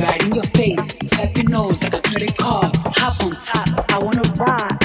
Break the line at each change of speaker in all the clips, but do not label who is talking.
right in your face. Swipe your nose like a credit card. Hop on top, I wanna ride.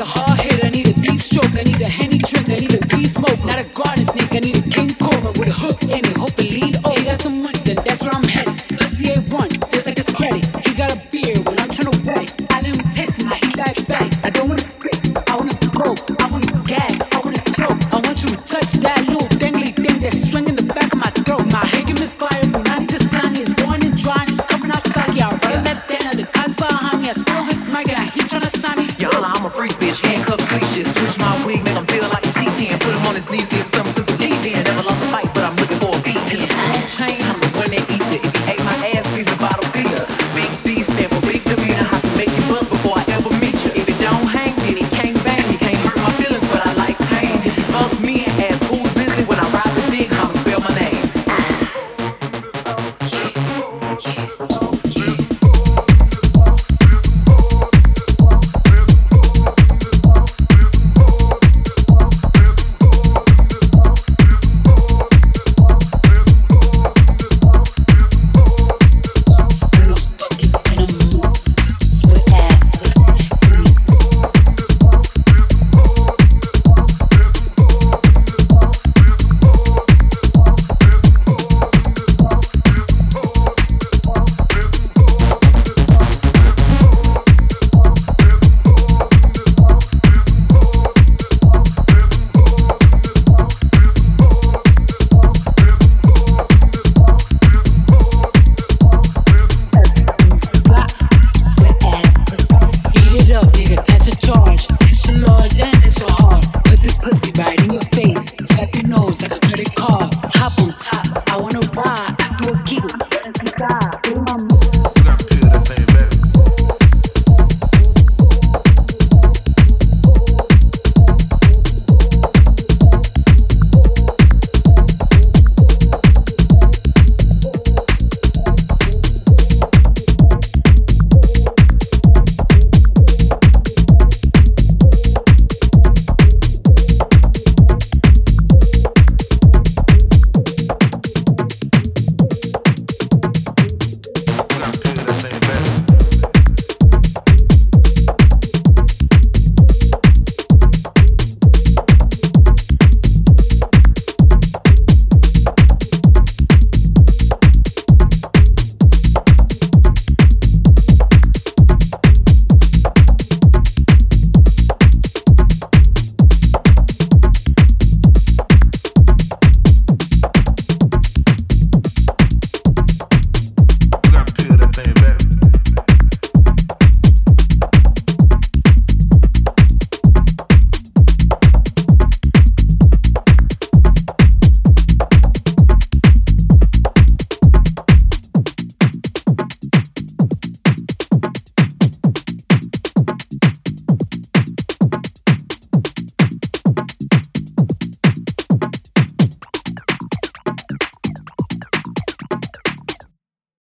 I'm a freak bitch, handcuffs, leashes. Switch my wig, make him feel like a G10. Put him on his knees,